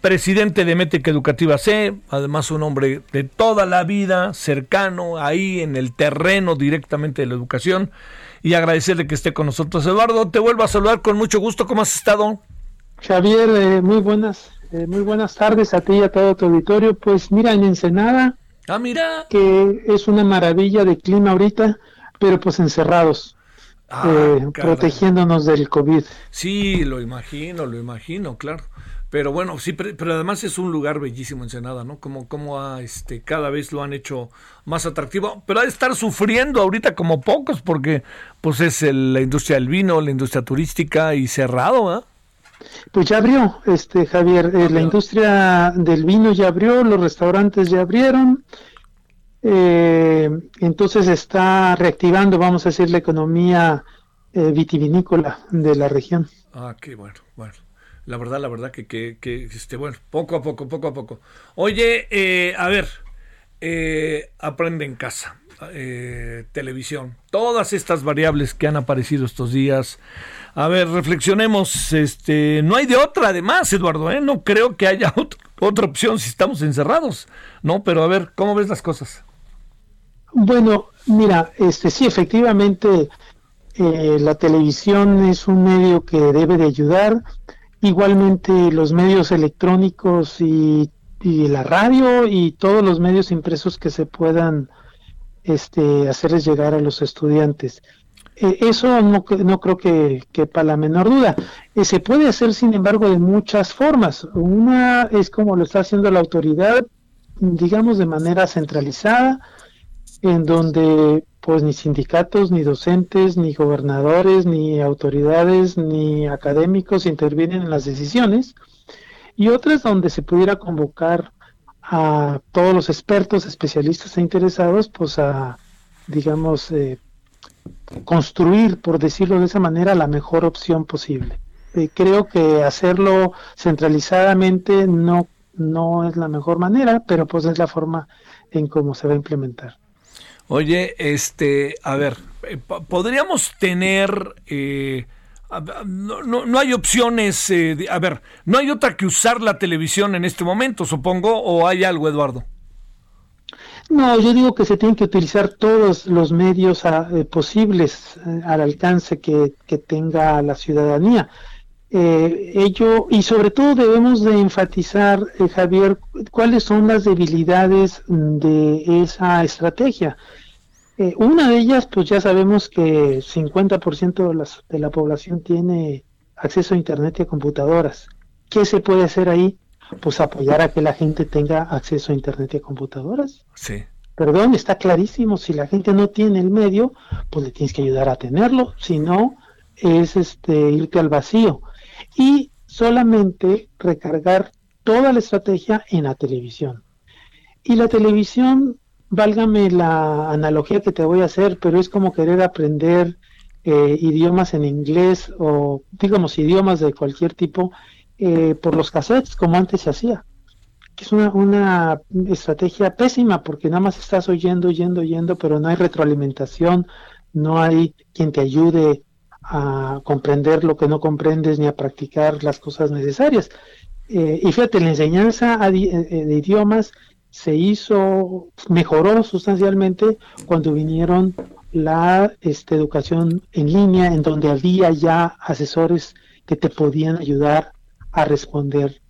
presidente de Métrica Educativa C, además un hombre de toda la vida, cercano, ahí en el terreno directamente de la educación, y agradecerle que esté con nosotros. Eduardo, te vuelvo a saludar con mucho gusto, ¿cómo has estado? Javier, eh, muy buenas, eh, muy buenas tardes a ti y a todo tu auditorio. Pues mira, en Ensenada, ah, mira. que es una maravilla de clima ahorita, pero pues encerrados. Ah, eh, protegiéndonos del COVID. Sí, lo imagino, lo imagino, claro. Pero bueno, sí, pero, además es un lugar bellísimo Ensenada, ¿no? Como, como este, cada vez lo han hecho más atractivo. Pero ha de estar sufriendo ahorita como pocos, porque pues es la industria del vino, la industria turística y cerrado, ¿ah? Pues ya abrió, este Javier, eh, la industria del vino ya abrió, los restaurantes ya abrieron, eh, entonces está reactivando, vamos a decir, la economía eh, vitivinícola de la región. Ah, qué bueno, bueno. La verdad, la verdad que, que, que este, bueno, poco a poco, poco a poco. Oye, eh, a ver, eh, aprende en casa, eh, televisión, todas estas variables que han aparecido estos días. A ver, reflexionemos, este, no hay de otra además, Eduardo, ¿eh? no creo que haya otra opción si estamos encerrados, ¿no? Pero a ver, ¿cómo ves las cosas? Bueno, mira, este sí, efectivamente, la televisión es un medio que debe de ayudar igualmente los medios electrónicos y, la radio y todos los medios impresos que se puedan este, hacerles llegar a los estudiantes. Eh, eso no, no, creo que quepa la menor duda. Eh, se puede hacer, sin embargo, de muchas formas. Una es como lo está haciendo la autoridad, digamos, de manera centralizada, en donde pues ni sindicatos, ni docentes, ni gobernadores, ni autoridades, ni académicos intervienen en las decisiones, y otras donde se pudiera convocar a todos los expertos, especialistas e interesados, pues a, digamos, eh, construir, por decirlo de esa manera, la mejor opción posible. Eh, creo que hacerlo centralizadamente no, no es la mejor manera, pero pues es la forma en cómo se va a implementar. Oye, este, a ver, eh, podríamos tener, eh, no, no, hay opciones, eh, a ver, no hay otra que usar la televisión en este momento, supongo, o hay algo, Eduardo. No, yo digo que se tienen que utilizar todos los medios ah, posibles al alcance que, tenga la ciudadanía. Ello y sobre todo debemos de enfatizar, Javier, cuáles son las debilidades de esa estrategia. Eh, una de ellas, pues ya sabemos que 50% de, las, de la población tiene acceso a Internet y a computadoras. ¿Qué se puede hacer ahí? Pues apoyar a que la gente tenga acceso a Internet y a computadoras. Sí. Perdón, está clarísimo, si la gente no tiene el medio, pues le tienes que ayudar a tenerlo, si no, es este irte al vacío. Y solamente recargar toda la estrategia en la televisión. Y la televisión válgame la analogía que te voy a hacer, pero es como querer aprender eh, idiomas en inglés o digamos idiomas de cualquier tipo eh, por los cassettes, como antes se hacía. Es una, una estrategia pésima porque nada más estás oyendo, oyendo, oyendo, pero no hay retroalimentación, no hay quien te ayude a comprender lo que no comprendes ni a practicar las cosas necesarias. Eh, y fíjate, la enseñanza de idiomas se hizo, mejoró sustancialmente cuando vinieron la este, educación en línea, en donde había ya asesores que te podían ayudar a responder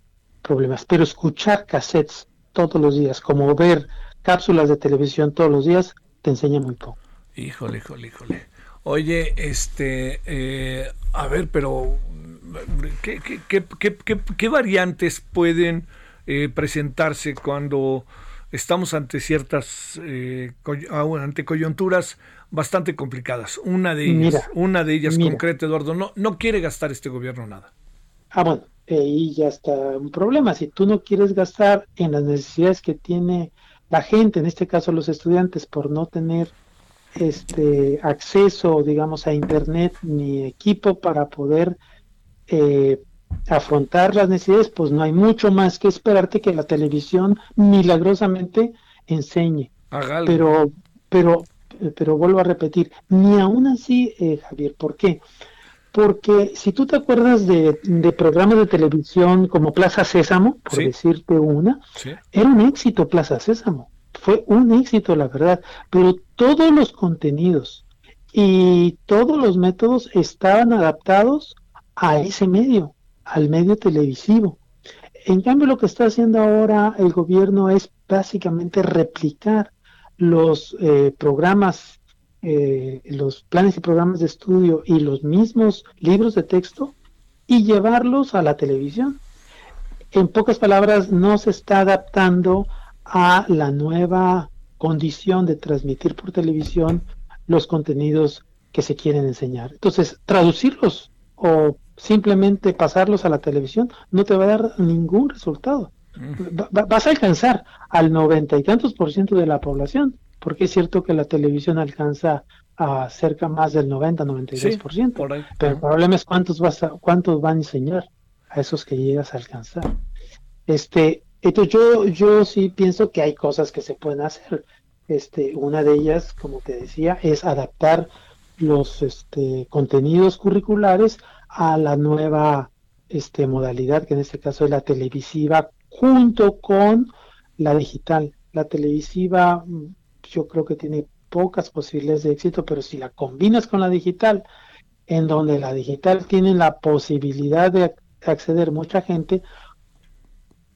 problemas. Pero escuchar cassettes todos los días, como ver cápsulas de televisión todos los días, te enseña muy poco. Híjole, híjole, híjole. Oye, este, eh, a ver, pero ¿qué, qué, qué, qué variantes pueden eh, presentarse cuando estamos ante ciertas eh, ante coyunturas bastante complicadas. Una de ellas, una de ellas concreta, Eduardo, no, no quiere gastar este gobierno nada. Ah, bueno, ahí ya está un problema. Si tú no quieres gastar en las necesidades que tiene la gente, en este caso los estudiantes, por no tener este acceso, digamos, a internet ni equipo para poder eh, afrontar las necesidades, pues no hay mucho más que esperarte que la televisión milagrosamente enseñe. Pero, pero, pero vuelvo a repetir, ni aún así, eh, Javier, ¿por qué? Porque si tú te acuerdas de, programas de televisión como Plaza Sésamo, por decirte una, era un éxito Plaza Sésamo, fue un éxito, la verdad, pero todos los contenidos y todos los métodos estaban adaptados a ese medio al medio televisivo. En cambio, lo que está haciendo ahora el gobierno es básicamente replicar los eh, programas, eh, los planes y programas de estudio y los mismos libros de texto y llevarlos a la televisión. En pocas palabras, no se está adaptando a la nueva condición de transmitir por televisión los contenidos que se quieren enseñar. Entonces, traducirlos o simplemente pasarlos a la televisión no te va a dar ningún resultado. vas a alcanzar al noventa y tantos por ciento de la población, porque es cierto que la televisión alcanza a cerca más del 90, 92 por ciento, pero el problema es cuántos vas a, cuántos van a enseñar a esos que llegas a alcanzar. Este, entonces yo, yo sí pienso que hay cosas que se pueden hacer. Este, una de ellas, como te decía, es adaptar los este, contenidos curriculares a la nueva este, modalidad, que en este caso es la televisiva, junto con la digital. La televisiva mm, yo creo que tiene pocas posibilidades de éxito, pero si la combinas con la digital, en donde la digital tiene la posibilidad de acceder mucha gente,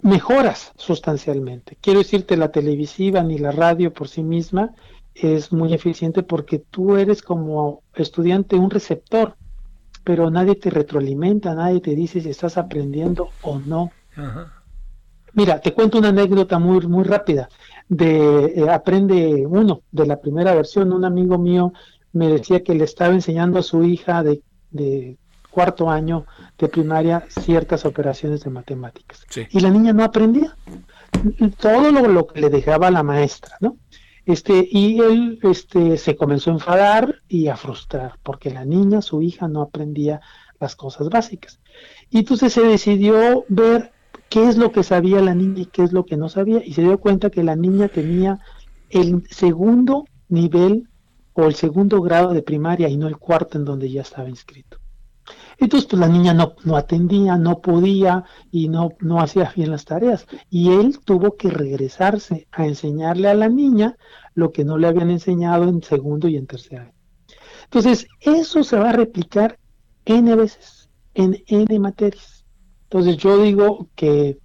mejoras sustancialmente. Quiero decirte, la televisiva ni la radio por sí misma es muy eficiente porque tú eres como estudiante un receptor pero nadie te retroalimenta, nadie te dice si estás aprendiendo o no. Mira, te cuento una anécdota muy, muy rápida. De eh, Aprende Uno, de la primera versión, un amigo mío me decía que le estaba enseñando a su hija de, de cuarto año de primaria ciertas operaciones de matemáticas. Y la niña no aprendía. Todo lo, lo que le dejaba la maestra, ¿no? Este, y él este, se comenzó a enfadar y a frustrar, porque la niña, su hija, no aprendía las cosas básicas. Y entonces se decidió ver qué es lo que sabía la niña y qué es lo que no sabía, y se dio cuenta que la niña tenía el segundo nivel o el segundo grado de primaria y no el cuarto en donde ya estaba inscrito. Entonces, pues la niña no, no atendía, no podía y no, no hacía bien las tareas. Y él tuvo que regresarse a enseñarle a la niña lo que no le habían enseñado en segundo y en tercer año. Entonces, eso se va a replicar N veces, en N materias. Entonces, yo digo que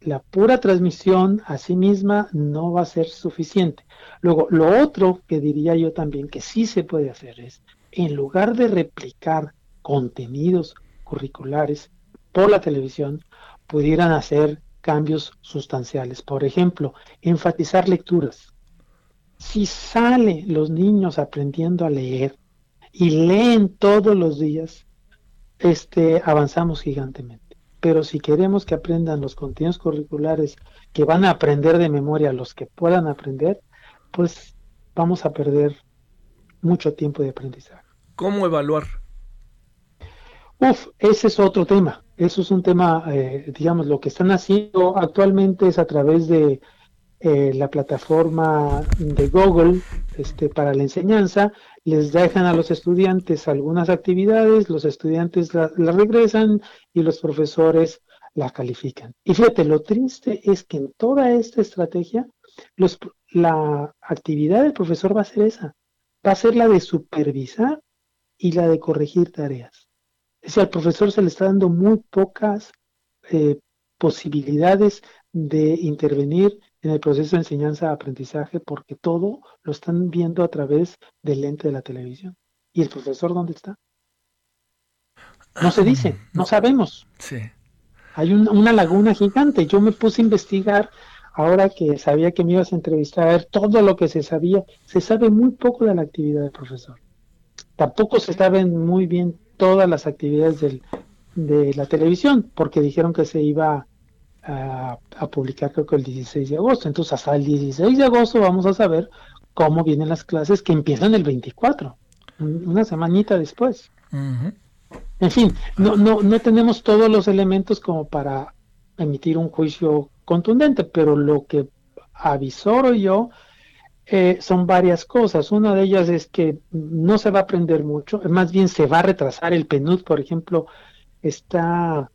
la pura transmisión a sí misma no va a ser suficiente. Luego, lo otro que diría yo también que sí se puede hacer es, en lugar de replicar contenidos curriculares por la televisión pudieran hacer cambios sustanciales. Por ejemplo, enfatizar lecturas. Si sale los niños aprendiendo a leer y leen todos los días, este, avanzamos gigantemente. Pero si queremos que aprendan los contenidos curriculares que van a aprender de memoria los que puedan aprender, pues vamos a perder mucho tiempo de aprendizaje. ¿Cómo evaluar Uf, ese es otro tema. Eso es un tema, eh, digamos, lo que están haciendo actualmente es a través de eh, la plataforma de Google este, para la enseñanza. Les dejan a los estudiantes algunas actividades, los estudiantes las la regresan y los profesores las califican. Y fíjate, lo triste es que en toda esta estrategia, la actividad del profesor va a ser esa, va a ser la de supervisar y la de corregir tareas. Es decir, al profesor se le está dando muy pocas eh, posibilidades de intervenir en el proceso de enseñanza-aprendizaje porque todo lo están viendo a través del lente de la televisión. ¿Y el profesor dónde está? No se dice, ah, no sabemos. Sí. Hay una laguna gigante. Yo me puse a investigar ahora que sabía que me ibas a entrevistar, a ver todo lo que se sabía, se sabe muy poco de la actividad del profesor. Tampoco se saben muy bien todas las actividades del, de la televisión, porque dijeron que se iba a, a, publicar creo que el 16 de agosto. Entonces hasta el 16 de agosto vamos a saber cómo vienen las clases que empiezan el 24, una semanita después. En fin, no, no, no tenemos todos los elementos como para emitir un juicio contundente, pero lo que avisoro yo eh, son varias cosas. Una de ellas es que no se va a aprender mucho, más bien se va a retrasar el PNUD, por ejemplo, está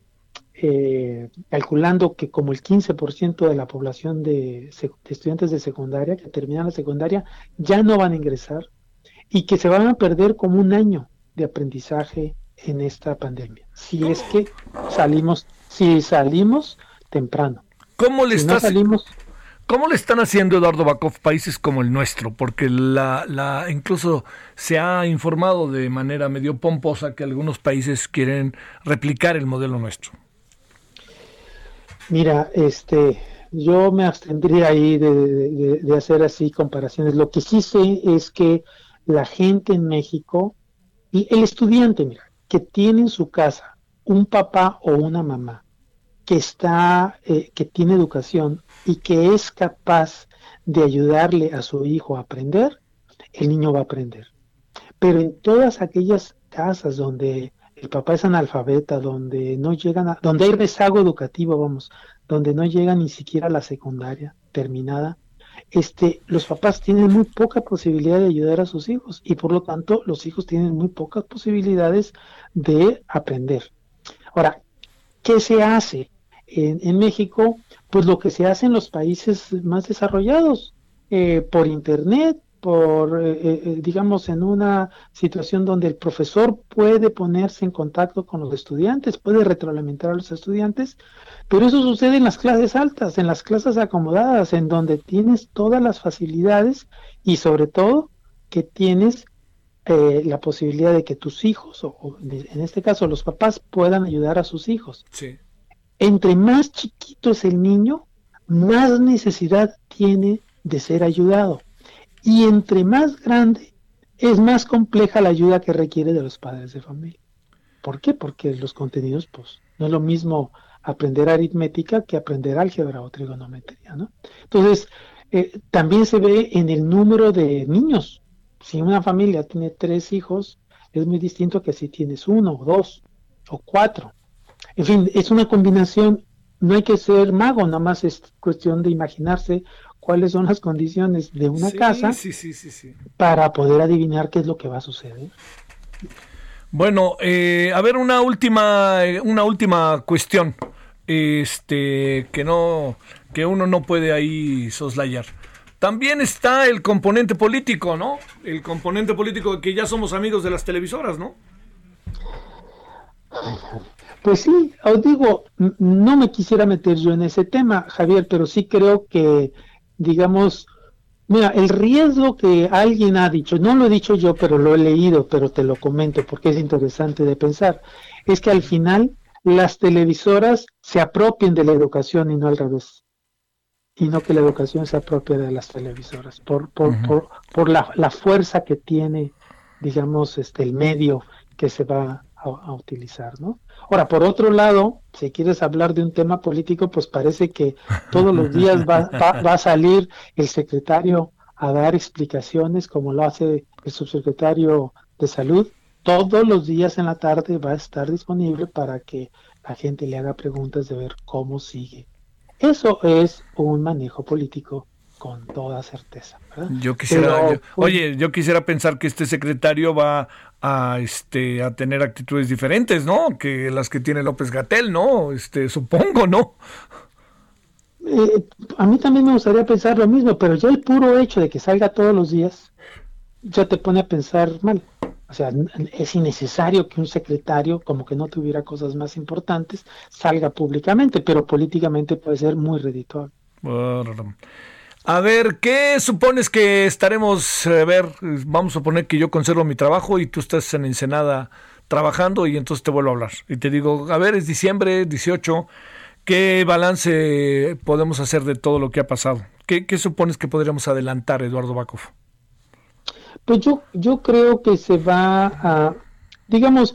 eh, calculando que como el 15% de la población de, estudiantes de secundaria que terminan la secundaria ya no van a ingresar y que se van a perder como un año de aprendizaje en esta pandemia. Si es que salimos, si salimos temprano. ¿Cómo le salimos ¿Cómo le están haciendo Eduardo Bakov países como el nuestro? Porque la, la, incluso se ha informado de manera medio pomposa que algunos países quieren replicar el modelo nuestro. Mira, este, yo me abstendría ahí de, de, hacer así comparaciones. Lo que sí sé es que la gente en México y el estudiante, mira, que tiene en su casa un papá o una mamá que está, eh, que tiene educación y que es capaz de ayudarle a su hijo a aprender, el niño va a aprender. Pero en todas aquellas casas donde el papá es analfabeta, donde no llegan a, donde hay rezago educativo, vamos, donde no llega ni siquiera a la secundaria terminada, este, los papás tienen muy poca posibilidad de ayudar a sus hijos y por lo tanto los hijos tienen muy pocas posibilidades de aprender. Ahora, ¿qué se hace en, México? pues lo que se hace en los países más desarrollados, eh, por Internet, por, eh, eh, digamos, en una situación donde el profesor puede ponerse en contacto con los estudiantes, puede retroalimentar a los estudiantes, pero eso sucede en las clases altas, en las clases acomodadas, en donde tienes todas las facilidades y sobre todo que tienes la posibilidad de que tus hijos, o, en este caso los papás, puedan ayudar a sus hijos. Sí entre más chiquito es el niño, más necesidad tiene de ser ayudado. Y entre más grande, es más compleja la ayuda que requiere de los padres de familia. ¿Por qué? Porque los contenidos, pues, no es lo mismo aprender aritmética que aprender álgebra o trigonometría, ¿no? Entonces, eh, también se ve en el número de niños. Si una familia tiene tres hijos, es muy distinto que si tienes uno o dos o cuatro. En fin, es una combinación, no hay que ser mago, nada más es cuestión de imaginarse cuáles son las condiciones de una casa para poder adivinar qué es lo que va a suceder. Bueno, eh, a ver una última, una última cuestión, este, que no, que uno no puede ahí soslayar. También está el componente político, ¿no? El componente político que ya somos amigos de las televisoras, ¿no? Pues sí, os digo, no me quisiera meter yo en ese tema, Javier, pero sí creo que, digamos, mira, el riesgo que alguien ha dicho, no lo he dicho yo, pero lo he leído, pero te lo comento porque es interesante de pensar, es que al final las televisoras se apropien de la educación y no al revés. Y no que la educación se apropie de las televisoras, por, por, por, por la, la, fuerza que tiene, digamos, este, el medio que se va a utilizar, ¿no? Ahora, por otro lado, si quieres hablar de un tema político, pues parece que todos los días va, va, a salir el secretario a dar explicaciones, como lo hace el subsecretario de salud. Todos los días en la tarde va a estar disponible para que la gente le haga preguntas de ver cómo sigue. Eso es un manejo político con toda certeza. Yo quisiera, pues, oye, yo quisiera pensar que este secretario va a este a tener actitudes diferentes, ¿no? Que las que tiene López Gatel, ¿no? Este, supongo, ¿no? Eh, a mí también me gustaría pensar lo mismo, pero ya el puro hecho de que salga todos los días ya te pone a pensar mal. O sea, es innecesario que un secretario, como que no tuviera cosas más importantes, salga públicamente, pero políticamente puede ser muy redituable. A ver, ¿qué supones que estaremos? A ver, vamos a suponer que yo conservo mi trabajo y tú estás en Ensenada trabajando y entonces te vuelvo a hablar. Y te digo, a ver, es diciembre 18, ¿Qué balance podemos hacer de todo lo que ha pasado? ¿Qué, supones que podríamos adelantar, Eduardo Bakov? Pues yo, yo creo que se va a, digamos,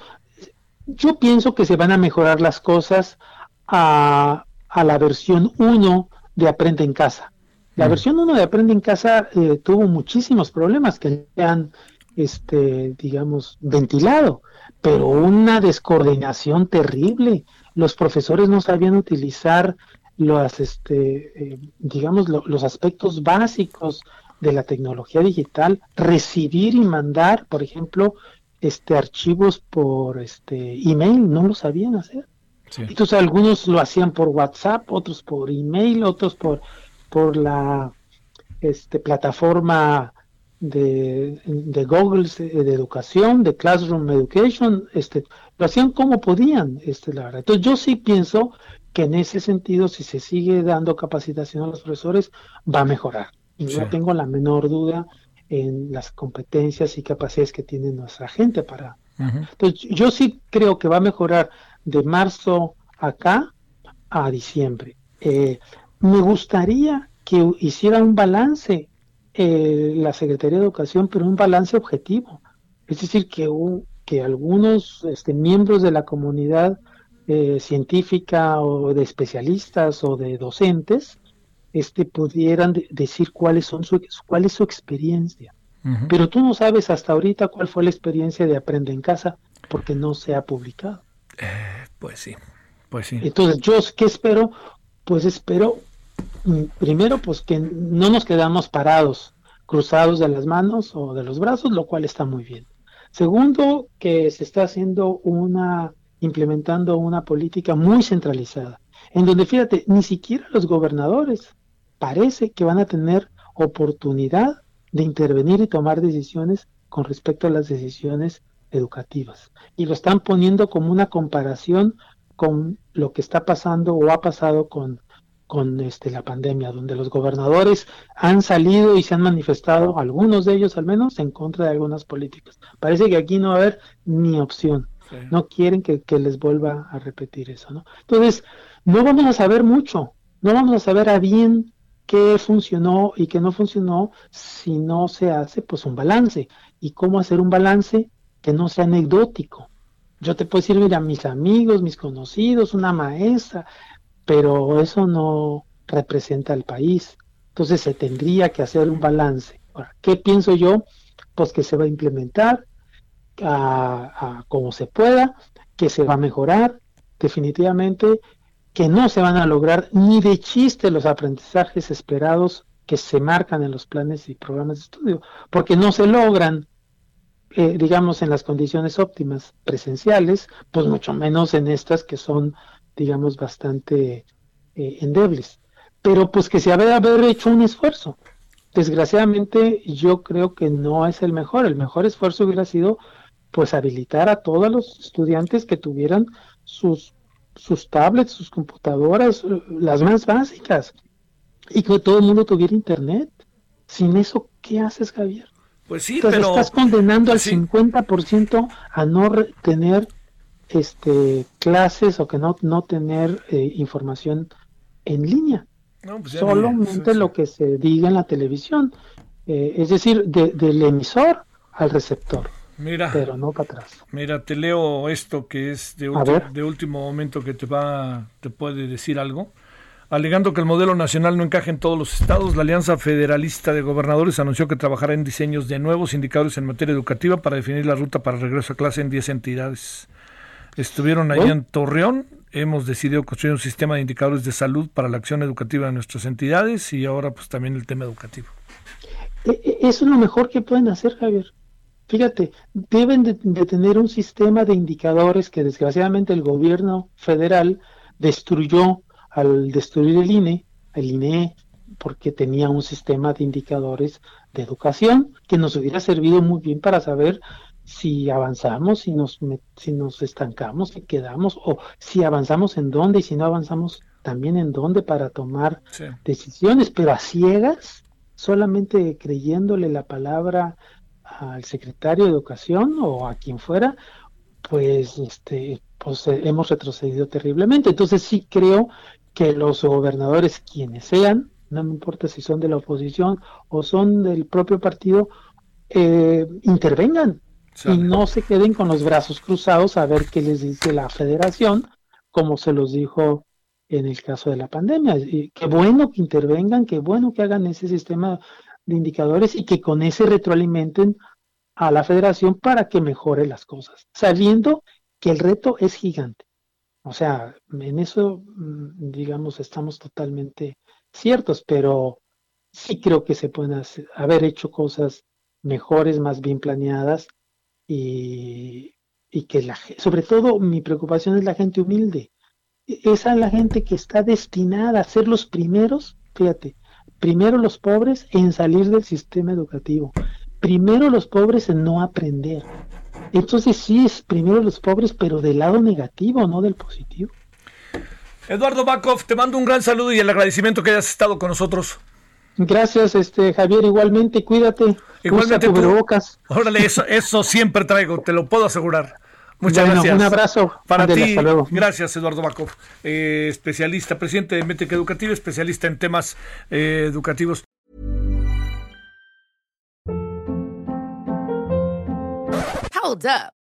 yo pienso que se van a mejorar las cosas a, a la versión 1 de Aprende en Casa. La mm. versión 1 de Aprende en Casa eh, tuvo muchísimos problemas que han, este, digamos, ventilado, pero una descoordinación terrible los profesores no sabían utilizar los, este, eh, digamos, los aspectos básicos de la tecnología digital, recibir y mandar, por ejemplo, este archivos por este email, no lo sabían hacer. Entonces algunos lo hacían por WhatsApp, otros por email, otros por por la este plataforma de, de Google de educación, de Classroom Education, este, lo hacían como podían, este, la verdad. Entonces yo sí pienso que en ese sentido, si se sigue dando capacitación a los profesores, va a mejorar. Y no tengo la menor duda en las competencias y capacidades que tiene nuestra gente para. Entonces yo sí creo que va a mejorar de marzo acá a diciembre. Eh, me gustaría que hiciera un balance eh, la Secretaría de Educación, pero un balance objetivo. Es decir, que, que algunos este, miembros de la comunidad eh, científica o de especialistas o de docentes este, pudieran decir cuáles son su, cuál es su experiencia. Pero tú no sabes hasta ahorita cuál fue la experiencia de Aprende en Casa porque no se ha publicado. Eh, pues sí, pues sí. Entonces, ¿yo qué espero? Pues espero primero, pues que no nos quedamos parados, cruzados de las manos o de los brazos, lo cual está muy bien. Segundo, que se está haciendo una, implementando una política muy centralizada, en donde, fíjate, ni siquiera los gobernadores parece que van a tener oportunidad de intervenir y tomar decisiones con respecto a las decisiones educativas. Y lo están poniendo como una comparación con lo que está pasando o ha pasado con con este, la pandemia, donde los gobernadores han salido y se han manifestado, algunos de ellos al menos, en contra de algunas políticas. Parece que aquí no va a haber ni opción. No quieren que, les vuelva a repetir eso, ¿no? Entonces, no vamos a saber mucho, no vamos a saber a bien qué funcionó y qué no funcionó si no se hace pues un balance. ¿Y cómo hacer un balance que no sea anecdótico? Yo te puedo decir, mira, mis amigos, mis conocidos, una maestra, pero eso no representa al país. Entonces se tendría que hacer un balance. ¿Qué pienso yo? Pues que se va a implementar a, como se pueda, que se va a mejorar definitivamente, que no se van a lograr ni de chiste los aprendizajes esperados que se marcan en los planes y programas de estudio, porque no se logran, eh, digamos, en las condiciones óptimas presenciales, pues mucho menos en estas que son digamos, bastante eh, endebles. Pero pues que se ha de haber hecho un esfuerzo. Desgraciadamente yo creo que no es el mejor. El mejor esfuerzo hubiera sido pues habilitar a todos los estudiantes que tuvieran sus, sus tablets, sus computadoras, las más básicas, y que todo el mundo tuviera internet. Sin eso, ¿qué haces, Javier? Pues sí, pero... Estás condenando al 50% a no tener este, clases o que no, no tener eh, información en línea. Pues Solamente lo que se diga en la televisión. Eh, es decir, del emisor al receptor. Mira, pero no para atrás. Mira, te leo esto que es de, de último momento que te va, te puede decir algo. Alegando que el modelo nacional no encaja en todos los estados, la Alianza Federalista de Gobernadores anunció que trabajará en diseños de nuevos indicadores en materia educativa para definir la ruta para regreso a clase en 10 entidades. Estuvieron ahí en Torreón, hemos decidido construir un sistema de indicadores de salud para la acción educativa de nuestras entidades y ahora pues también el tema educativo. E, e, eso es lo mejor que pueden hacer, Javier. Fíjate, deben de, tener un sistema de indicadores que desgraciadamente el gobierno federal destruyó al destruir el INE, el INE porque tenía un sistema de indicadores de educación que nos hubiera servido muy bien para saber si avanzamos, si nos, si nos estancamos, si quedamos, o si avanzamos en dónde y si no avanzamos también en dónde para tomar decisiones, pero a ciegas, solamente creyéndole la palabra al secretario de Educación o a quien fuera, pues este pues eh, hemos retrocedido terriblemente. Entonces sí creo que los gobernadores, quienes sean, no me importa si son de la oposición o son del propio partido, eh, intervengan y no se queden con los brazos cruzados a ver qué les dice la federación, como se los dijo en el caso de la pandemia. Y qué bueno que intervengan, qué bueno que hagan ese sistema de indicadores y que con ese retroalimenten a la federación para que mejore las cosas, sabiendo que el reto es gigante. O sea, en eso, mm, digamos, estamos totalmente ciertos, pero sí creo que se pueden haber hecho cosas mejores, más bien planeadas y, y que la sobre todo mi preocupación es la gente humilde. E, esa es la gente que está destinada a ser los primeros, fíjate, primero los pobres en salir del sistema educativo, primero los pobres en no aprender. Entonces sí es primero los pobres, pero del lado negativo, no del positivo. Eduardo Bakov, te mando un gran saludo y el agradecimiento que hayas estado con nosotros. Gracias, este Javier, igualmente, cuídate. Igualmente tú. Órale, eso, eso siempre traigo, te lo puedo asegurar. Muchas gracias. Un abrazo. Para ti. Gracias, Eduardo Bakov, eh, especialista, presidente de Métrica Educativa, especialista en temas eh, educativos. Hold up.